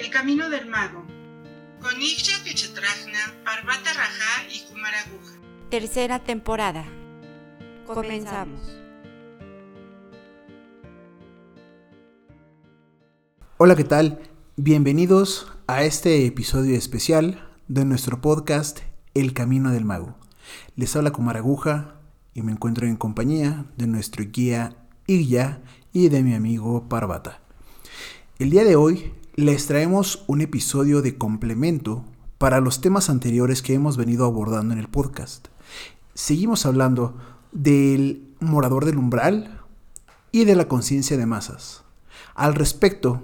El Camino del Mago, con Ixia Pichetrajna, Parvata Raja y Kumaraguja. Tercera temporada. Comenzamos. Hola, ¿qué tal? Bienvenidos a este episodio especial de nuestro podcast El Camino del Mago. Les habla Kumaraguja y me encuentro en compañía de nuestro guía Igya y de mi amigo Parvata. El día de hoy les traemos un episodio de complemento para los temas anteriores que hemos venido abordando en el podcast. Seguimos hablando del morador del umbral y de la conciencia de masas. Al respecto,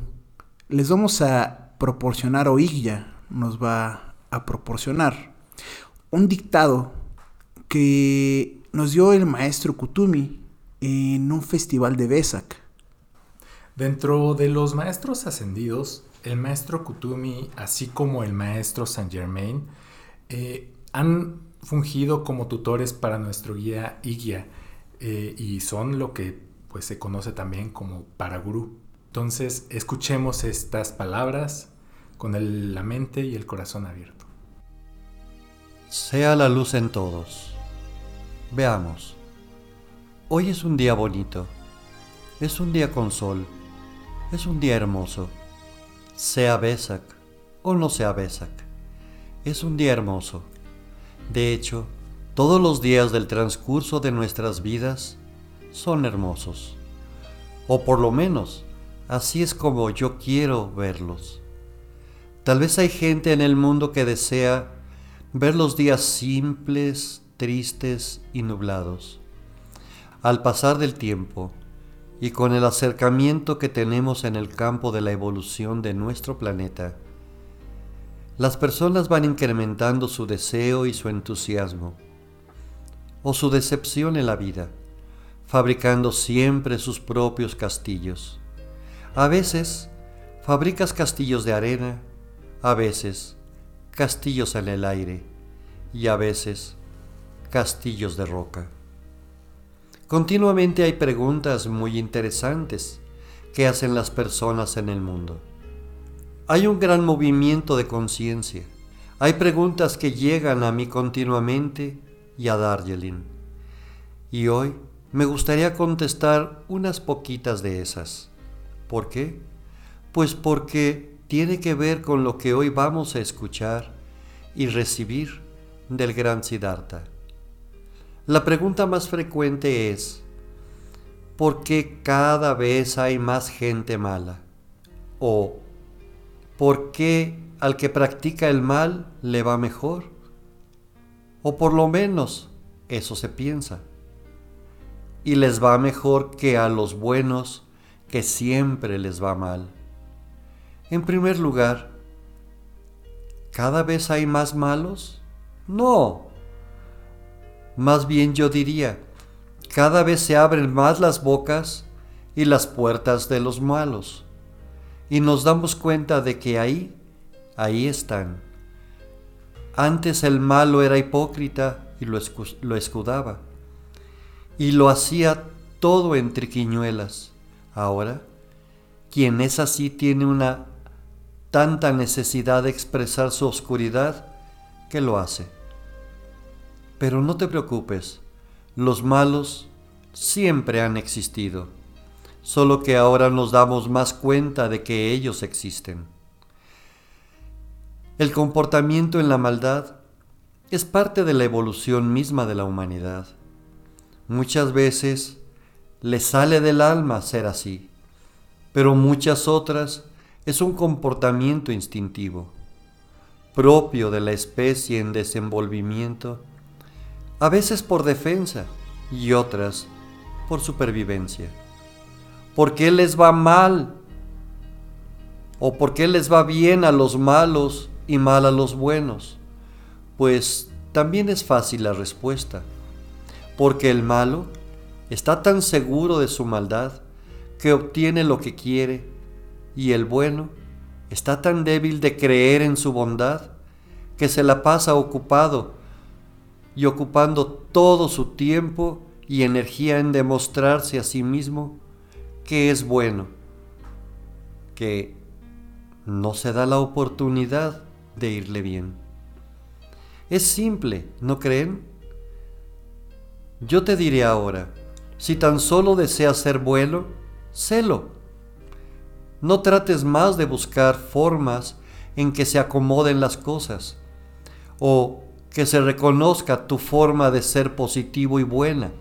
les vamos a proporcionar, o nos va a proporcionar, un dictado que nos dio el maestro Kutumi en un festival de Besak. Dentro de los maestros ascendidos, el maestro Kutumi, así como el maestro Saint Germain, eh, han fungido como tutores para nuestro guía guía eh, y son lo que pues, se conoce también como paragurú. Entonces, escuchemos estas palabras con la mente y el corazón abierto. Sea la luz en todos. Veamos. Hoy es un día bonito. Es un día con sol es un día hermoso. Sea Besak o no sea Besak. Es un día hermoso. De hecho, todos los días del transcurso de nuestras vidas son hermosos. O por lo menos, así es como yo quiero verlos. Tal vez hay gente en el mundo que desea ver los días simples, tristes y nublados. Al pasar del tiempo, y con el acercamiento que tenemos en el campo de la evolución de nuestro planeta, las personas van incrementando su deseo y su entusiasmo, o su decepción en la vida, fabricando siempre sus propios castillos. A veces fabricas castillos de arena, a veces castillos en el aire y a veces castillos de roca. Continuamente hay preguntas muy interesantes que hacen las personas en el mundo. Hay un gran movimiento de conciencia. Hay preguntas que llegan a mí continuamente y a Darjeeling. Y hoy me gustaría contestar unas poquitas de esas. ¿Por qué? Pues porque tiene que ver con lo que hoy vamos a escuchar y recibir del gran Siddhartha. La pregunta más frecuente es, ¿por qué cada vez hay más gente mala? ¿O por qué al que practica el mal le va mejor? O por lo menos eso se piensa. Y les va mejor que a los buenos que siempre les va mal. En primer lugar, ¿cada vez hay más malos? No, más bien yo diría, cada vez se abren más las bocas y las puertas de los malos. Y nos damos cuenta de que ahí, ahí están. Antes el malo era hipócrita y lo, escudaba. Y lo hacía todo en triquiñuelas. Ahora, quien es así tiene una tanta necesidad de expresar su oscuridad que lo hace. Pero no te preocupes, los malos siempre han existido, solo que ahora nos damos más cuenta de que ellos existen. El comportamiento en la maldad es parte de la evolución misma de la humanidad. Muchas veces le sale del alma ser así, pero muchas otras es un comportamiento instintivo, propio de la especie en desenvolvimiento a veces por defensa y otras por supervivencia. ¿Por qué les va mal? ¿O por qué les va bien a los malos y mal a los buenos? Pues también es fácil la respuesta. Porque el malo está tan seguro de su maldad que obtiene lo que quiere y el bueno está tan débil de creer en su bondad que se la pasa ocupado y ocupando todo su tiempo y energía en demostrarse a sí mismo que es bueno, que no se da la oportunidad de irle bien. Es simple, ¿no creen? Yo te diré ahora, si tan solo deseas ser bueno, sélo. No trates más de buscar formas en que se acomoden las cosas o que se reconozca tu forma de ser positivo y buena.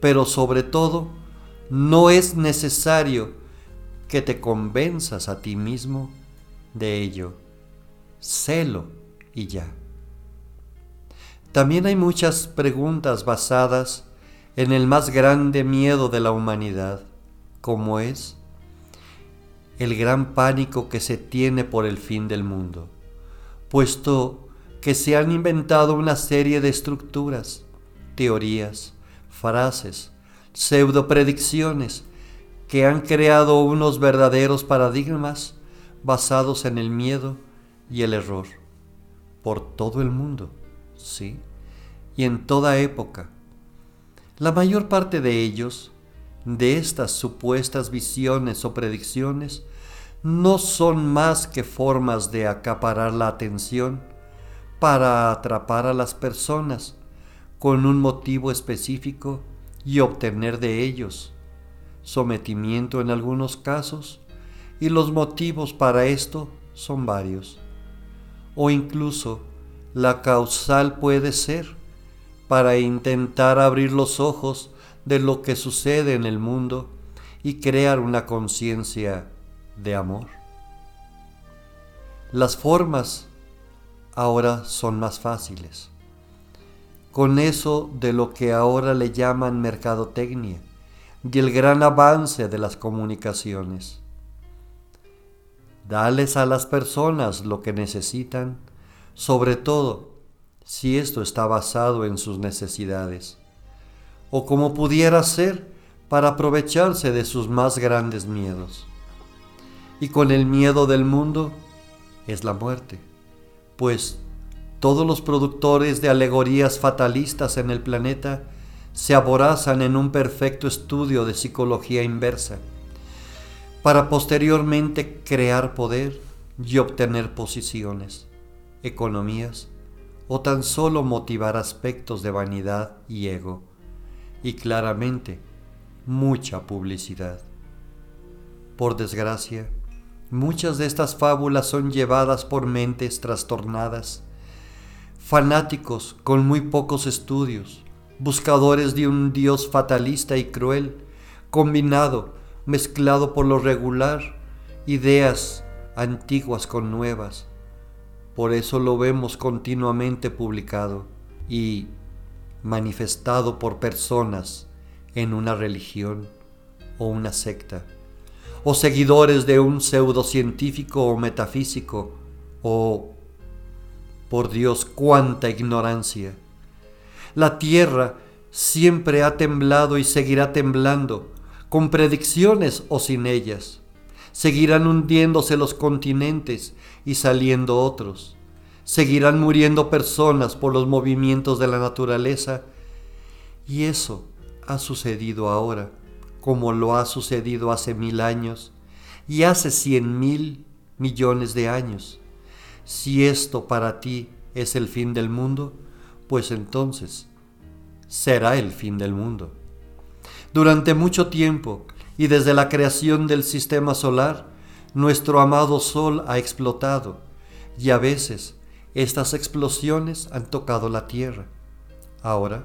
Pero sobre todo, no es necesario que te convenzas a ti mismo de ello. Sélo y ya. También hay muchas preguntas basadas en el más grande miedo de la humanidad, como es el gran pánico que se tiene por el fin del mundo, puesto que se han inventado una serie de estructuras, teorías, frases, pseudo predicciones que han creado unos verdaderos paradigmas basados en el miedo y el error por todo el mundo, sí, y en toda época. La mayor parte de ellos, de estas supuestas visiones o predicciones, no son más que formas de acaparar la atención para atrapar a las personas con un motivo específico y obtener de ellos sometimiento en algunos casos, y los motivos para esto son varios. O incluso la causal puede ser para intentar abrir los ojos de lo que sucede en el mundo y crear una conciencia de amor. Las formas ahora son más fáciles. Con eso de lo que ahora le llaman mercadotecnia y el gran avance de las comunicaciones. Dales a las personas lo que necesitan, sobre todo si esto está basado en sus necesidades, o como pudiera ser para aprovecharse de sus más grandes miedos. Y con el miedo del mundo es la muerte pues todos los productores de alegorías fatalistas en el planeta se aborazan en un perfecto estudio de psicología inversa, para posteriormente crear poder y obtener posiciones, economías o tan solo motivar aspectos de vanidad y ego, y claramente mucha publicidad. Por desgracia, Muchas de estas fábulas son llevadas por mentes trastornadas, fanáticos con muy pocos estudios, buscadores de un Dios fatalista y cruel, combinado, mezclado por lo regular, ideas antiguas con nuevas. Por eso lo vemos continuamente publicado y manifestado por personas en una religión o una secta o seguidores de un pseudocientífico o metafísico, o, por Dios, cuánta ignorancia. La tierra siempre ha temblado y seguirá temblando, con predicciones o sin ellas. Seguirán hundiéndose los continentes y saliendo otros. Seguirán muriendo personas por los movimientos de la naturaleza. Y eso ha sucedido ahora como lo ha sucedido hace mil años y hace cien mil millones de años. Si esto para ti es el fin del mundo, pues entonces será el fin del mundo. Durante mucho tiempo y desde la creación del sistema solar, nuestro amado Sol ha explotado y a veces estas explosiones han tocado la Tierra. Ahora,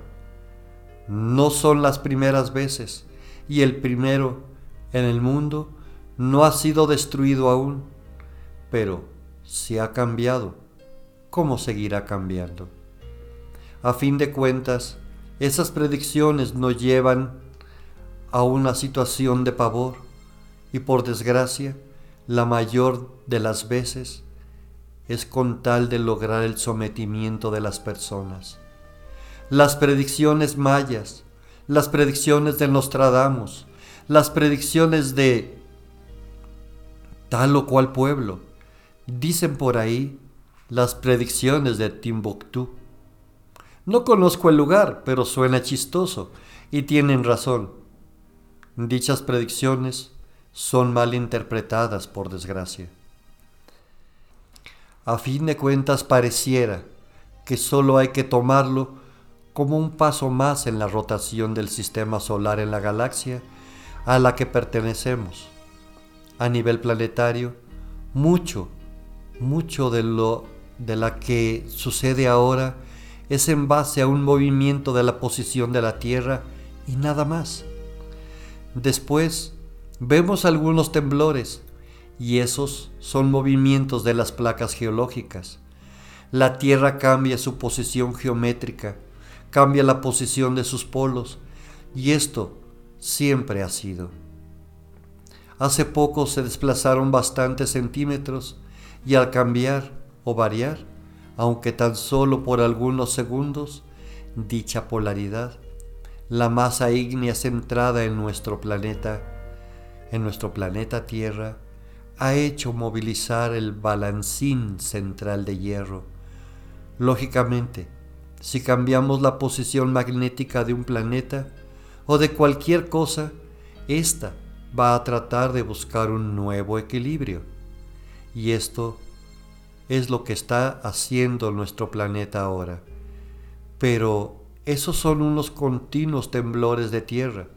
no son las primeras veces y el primero en el mundo no ha sido destruido aún, pero si ha cambiado, ¿cómo seguirá cambiando? A fin de cuentas, esas predicciones nos llevan a una situación de pavor y por desgracia, la mayor de las veces es con tal de lograr el sometimiento de las personas. Las predicciones mayas, las predicciones de Nostradamus, las predicciones de tal o cual pueblo. Dicen por ahí las predicciones de Timbuktu. No conozco el lugar, pero suena chistoso y tienen razón. Dichas predicciones son mal interpretadas por desgracia. A fin de cuentas pareciera que solo hay que tomarlo como un paso más en la rotación del sistema solar en la galaxia a la que pertenecemos. A nivel planetario, mucho, mucho de lo de la que sucede ahora es en base a un movimiento de la posición de la Tierra y nada más. Después vemos algunos temblores y esos son movimientos de las placas geológicas. La Tierra cambia su posición geométrica, cambia la posición de sus polos y esto siempre ha sido. Hace poco se desplazaron bastantes centímetros y al cambiar o variar, aunque tan solo por algunos segundos, dicha polaridad, la masa ígnea centrada en nuestro planeta, en nuestro planeta Tierra, ha hecho movilizar el balancín central de hierro. Lógicamente, si cambiamos la posición magnética de un planeta o de cualquier cosa, ésta va a tratar de buscar un nuevo equilibrio. Y esto es lo que está haciendo nuestro planeta ahora. Pero esos son unos continuos temblores de tierra.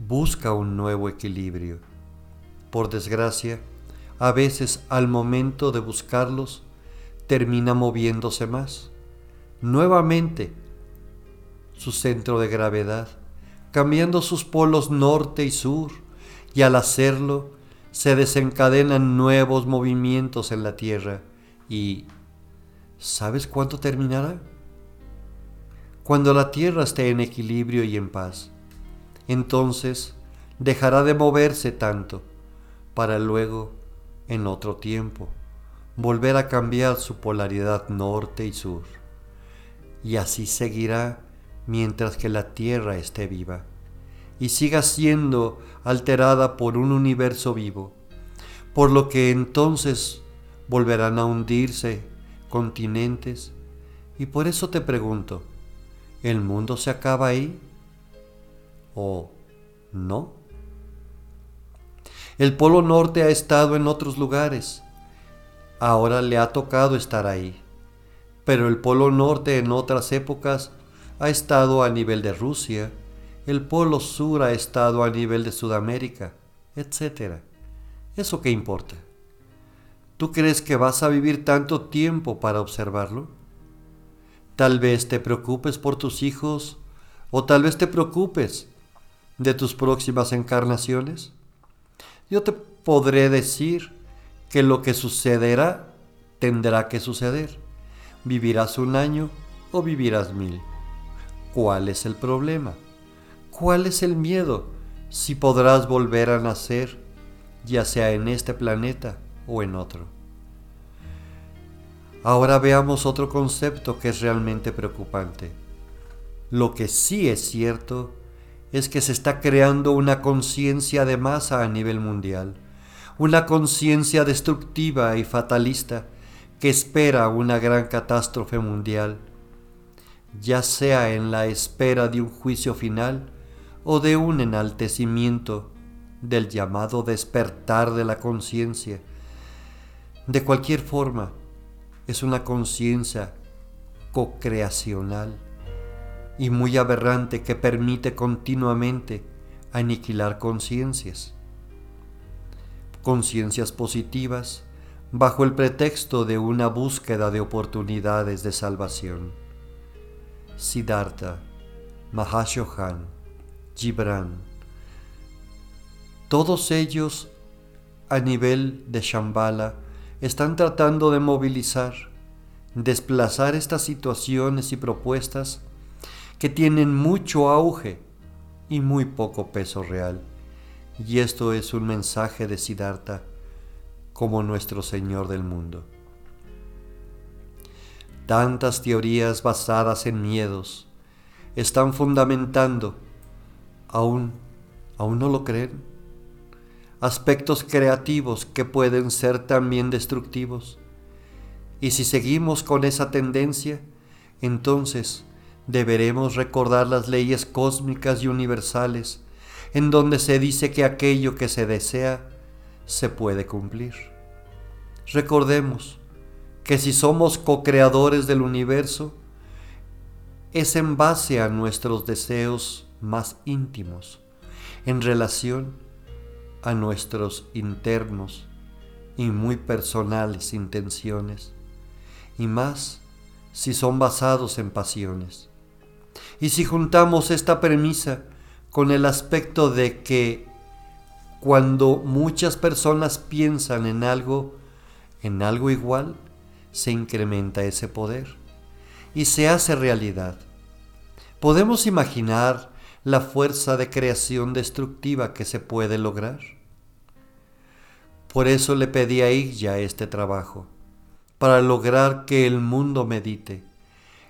Busca un nuevo equilibrio. Por desgracia, a veces al momento de buscarlos, termina moviéndose más. Nuevamente, su centro de gravedad, cambiando sus polos norte y sur, y al hacerlo, se desencadenan nuevos movimientos en la Tierra y ¿sabes cuánto terminará? Cuando la Tierra esté en equilibrio y en paz, entonces dejará de moverse tanto para luego, en otro tiempo, volver a cambiar su polaridad norte y sur. Y así seguirá mientras que la Tierra esté viva y siga siendo alterada por un universo vivo, por lo que entonces volverán a hundirse continentes. Y por eso te pregunto, ¿el mundo se acaba ahí? ¿O no? El Polo Norte ha estado en otros lugares, ahora le ha tocado estar ahí, pero el Polo Norte en otras épocas ha estado a nivel de Rusia, el polo sur ha estado a nivel de Sudamérica, etc. ¿Eso qué importa? ¿Tú crees que vas a vivir tanto tiempo para observarlo? Tal vez te preocupes por tus hijos o tal vez te preocupes de tus próximas encarnaciones. Yo te podré decir que lo que sucederá tendrá que suceder. Vivirás un año o vivirás mil. ¿Cuál es el problema? ¿Cuál es el miedo si podrás volver a nacer, ya sea en este planeta o en otro? Ahora veamos otro concepto que es realmente preocupante. Lo que sí es cierto es que se está creando una conciencia de masa a nivel mundial, una conciencia destructiva y fatalista que espera una gran catástrofe mundial, ya sea en la espera de un juicio final o de un enaltecimiento del llamado despertar de la conciencia. De cualquier forma, es una conciencia co-creacional y muy aberrante que permite continuamente aniquilar conciencias. Conciencias positivas bajo el pretexto de una búsqueda de oportunidades de salvación. Siddhartha Mahashohan Gibran. Todos ellos a nivel de Shambhala están tratando de movilizar, desplazar estas situaciones y propuestas que tienen mucho auge y muy poco peso real. Y esto es un mensaje de Siddhartha como nuestro Señor del mundo. Tantas teorías basadas en miedos están fundamentando aún, aún no lo creen. Aspectos creativos que pueden ser también destructivos. Y si seguimos con esa tendencia, entonces deberemos recordar las leyes cósmicas y universales, en donde se dice que aquello que se desea se puede cumplir. Recordemos que si somos co-creadores del universo, es en base a nuestros deseos más íntimos, en relación a nuestros internos y muy personales intenciones, y más si son basados en pasiones. Y si juntamos esta premisa con el aspecto de que cuando muchas personas piensan en algo, en algo igual, se incrementa ese poder y se hace realidad. ¿Podemos imaginar la fuerza de creación destructiva que se puede lograr? Por eso le pedí a Illa este trabajo, para lograr que el mundo medite.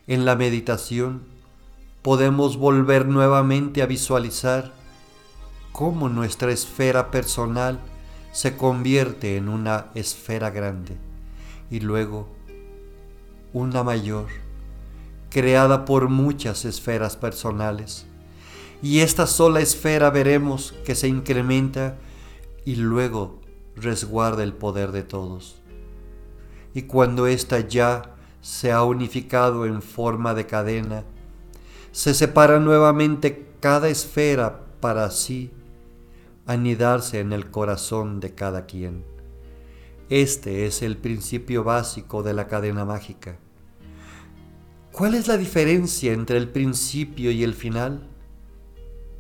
En la meditación podemos volver nuevamente a visualizar cómo nuestra esfera personal se convierte en una esfera grande y luego una mayor, creada por muchas esferas personales. Y esta sola esfera veremos que se incrementa y luego resguarda el poder de todos. Y cuando ésta ya se ha unificado en forma de cadena, se separa nuevamente cada esfera para así anidarse en el corazón de cada quien. Este es el principio básico de la cadena mágica. ¿Cuál es la diferencia entre el principio y el final?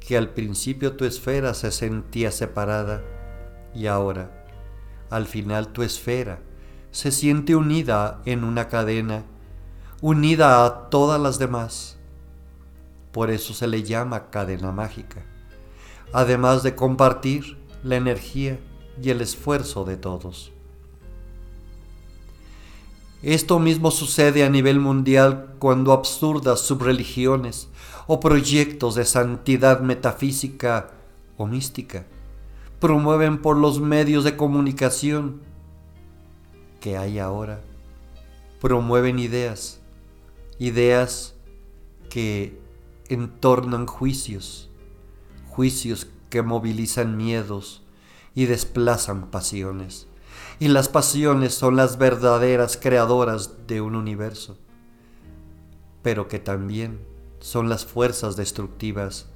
Que al principio tu esfera se sentía separada y ahora, al final tu esfera se siente unida en una cadena, unida a todas las demás. Por eso se le llama cadena mágica, además de compartir la energía y el esfuerzo de todos. Esto mismo sucede a nivel mundial cuando absurdas subreligiones o proyectos de santidad metafísica o mística promueven por los medios de comunicación que hay ahora, promueven ideas, ideas que entornan juicios, juicios que movilizan miedos y desplazan pasiones y las pasiones son las verdaderas creadoras de un universo, pero que también son las fuerzas destructivas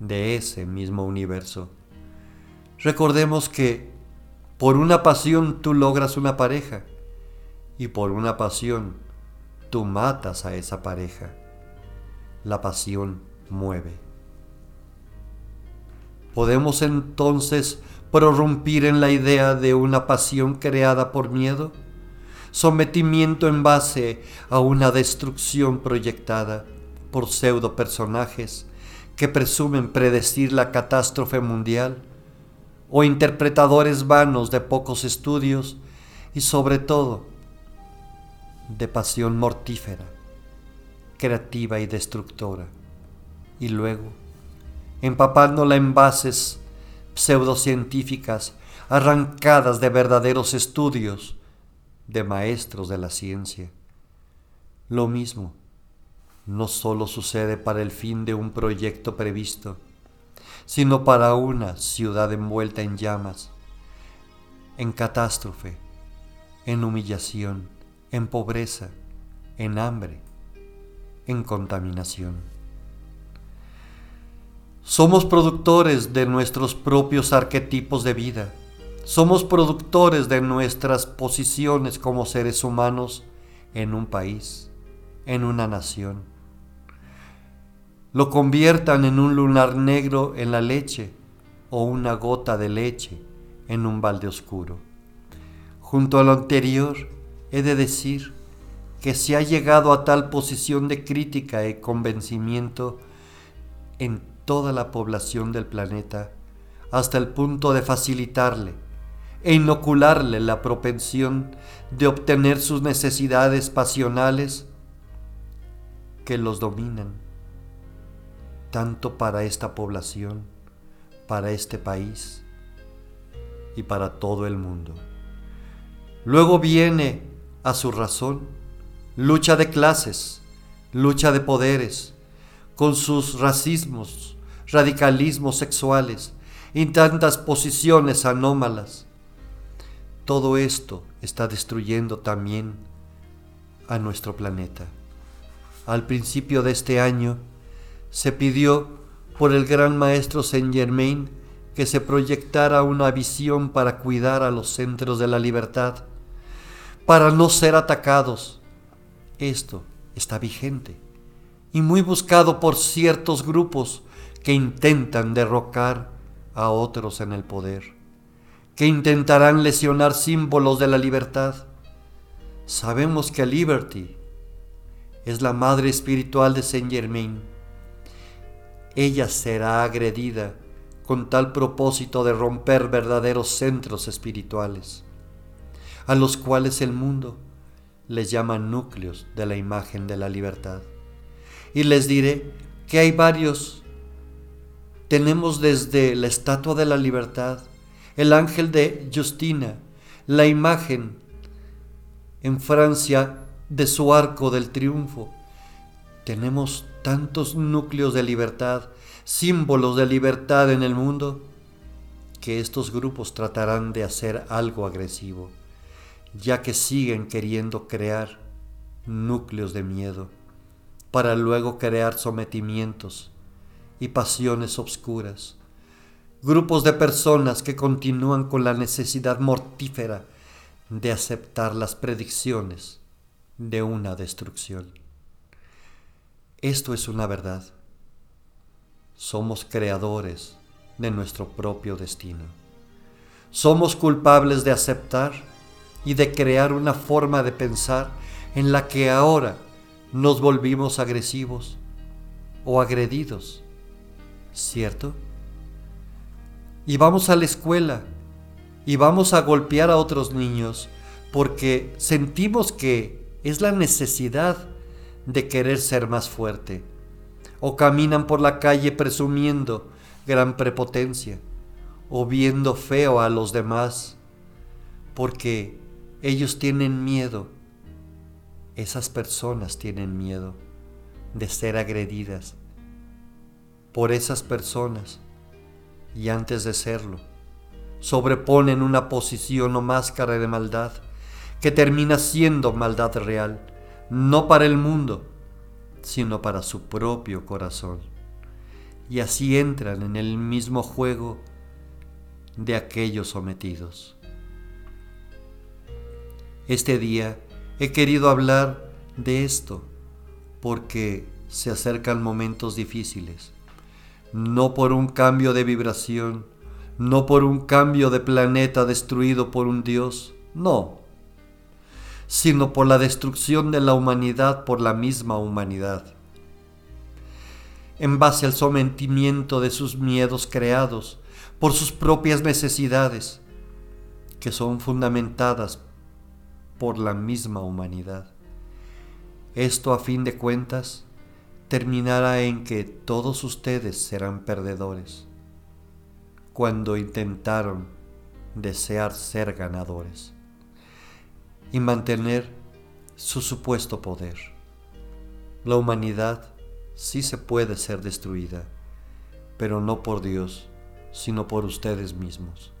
de ese mismo universo. Recordemos que por una pasión tú logras una pareja y por una pasión tú matas a esa pareja. La pasión mueve. Podemos entonces prorrumpir en la idea de una pasión creada por miedo, sometimiento en base a una destrucción proyectada por pseudo personajes que presumen predecir la catástrofe mundial, o interpretadores vanos de pocos estudios y sobre todo de pasión mortífera, creativa y destructora, y luego empapándola en bases pseudocientíficas arrancadas de verdaderos estudios de maestros de la ciencia. Lo mismo no solo sucede para el fin de un proyecto previsto, sino para una ciudad envuelta en llamas, en catástrofe, en humillación, en pobreza, en hambre, en contaminación. Somos productores de nuestros propios arquetipos de vida. Somos productores de nuestras posiciones como seres humanos en un país, en una nación. Lo conviertan en un lunar negro en la leche o una gota de leche en un balde oscuro. Junto a lo anterior, he de decir que se ha llegado a tal posición de crítica y convencimiento en toda la población del planeta hasta el punto de facilitarle e inocularle la propensión de obtener sus necesidades pasionales que los dominan, tanto para esta población, para este país y para todo el mundo. Luego viene a su razón lucha de clases, lucha de poderes, con sus racismos, radicalismos sexuales y tantas posiciones anómalas. Todo esto está destruyendo también a nuestro planeta. Al principio de este año se pidió por el gran maestro Saint Germain que se proyectara una visión para cuidar a los centros de la libertad, para no ser atacados. Esto está vigente y muy buscado por ciertos grupos que intentan derrocar a otros en el poder, que intentarán lesionar símbolos de la libertad. Sabemos que Liberty es la madre espiritual de Saint Germain. Ella será agredida con tal propósito de romper verdaderos centros espirituales, a los cuales el mundo les llama núcleos de la imagen de la libertad. Y les diré que hay varios. Tenemos desde la Estatua de la Libertad, el ángel de Justina, la imagen en Francia de su arco del triunfo. Tenemos tantos núcleos de libertad símbolos de libertad en el mundo, que estos grupos tratarán de hacer algo agresivo, ya que siguen queriendo crear núcleos de miedo, para luego crear sometimientos y pasiones obscuras, grupos de personas que continúan con la necesidad mortífera de aceptar las predicciones de una destrucción. Esto es una verdad somos creadores de nuestro propio destino. Somos culpables de aceptar y de crear una forma de pensar en la que ahora nos volvimos agresivos o agredidos, ¿cierto? Y vamos a la escuela y vamos a golpear a otros niños porque sentimos que es la necesidad de querer ser más fuerte o caminan por la calle presumiendo gran prepotencia, o viendo feo a los demás, porque ellos tienen miedo, esas personas tienen miedo de ser agredidas por esas personas y antes de serlo, sobreponen una posición o máscara de maldad que termina siendo maldad real, no para el mundo, sino para su propio corazón. Y así entran en el mismo juego de aquellos sometidos. Este día he querido hablar de esto porque se acercan momentos difíciles, no por un cambio de vibración, no por un cambio de planeta destruido por un Dios, no, sino por la destrucción de la humanidad por la misma humanidad. En base al sometimiento de sus miedos creados por sus propias necesidades, que son fundamentadas por la misma humanidad. Esto a fin de cuentas terminará en que todos ustedes serán perdedores cuando intentaron desear ser ganadores y mantener su supuesto poder. La humanidad sí se puede ser destruida, pero no por Dios, sino por ustedes mismos.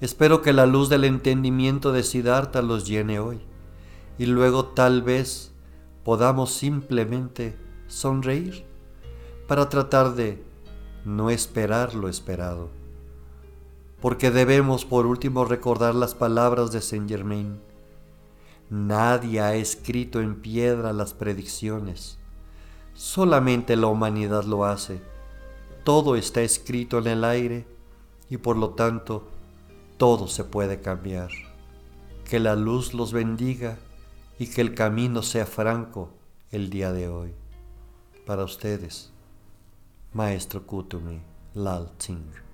Espero que la luz del entendimiento de Siddhartha los llene hoy y luego tal vez podamos simplemente sonreír para tratar de no esperar lo esperado porque debemos por último recordar las palabras de Saint Germain. Nadie ha escrito en piedra las predicciones, solamente la humanidad lo hace. Todo está escrito en el aire y por lo tanto todo se puede cambiar. Que la luz los bendiga y que el camino sea franco el día de hoy. Para ustedes, Maestro Kutumi Lal Tsing.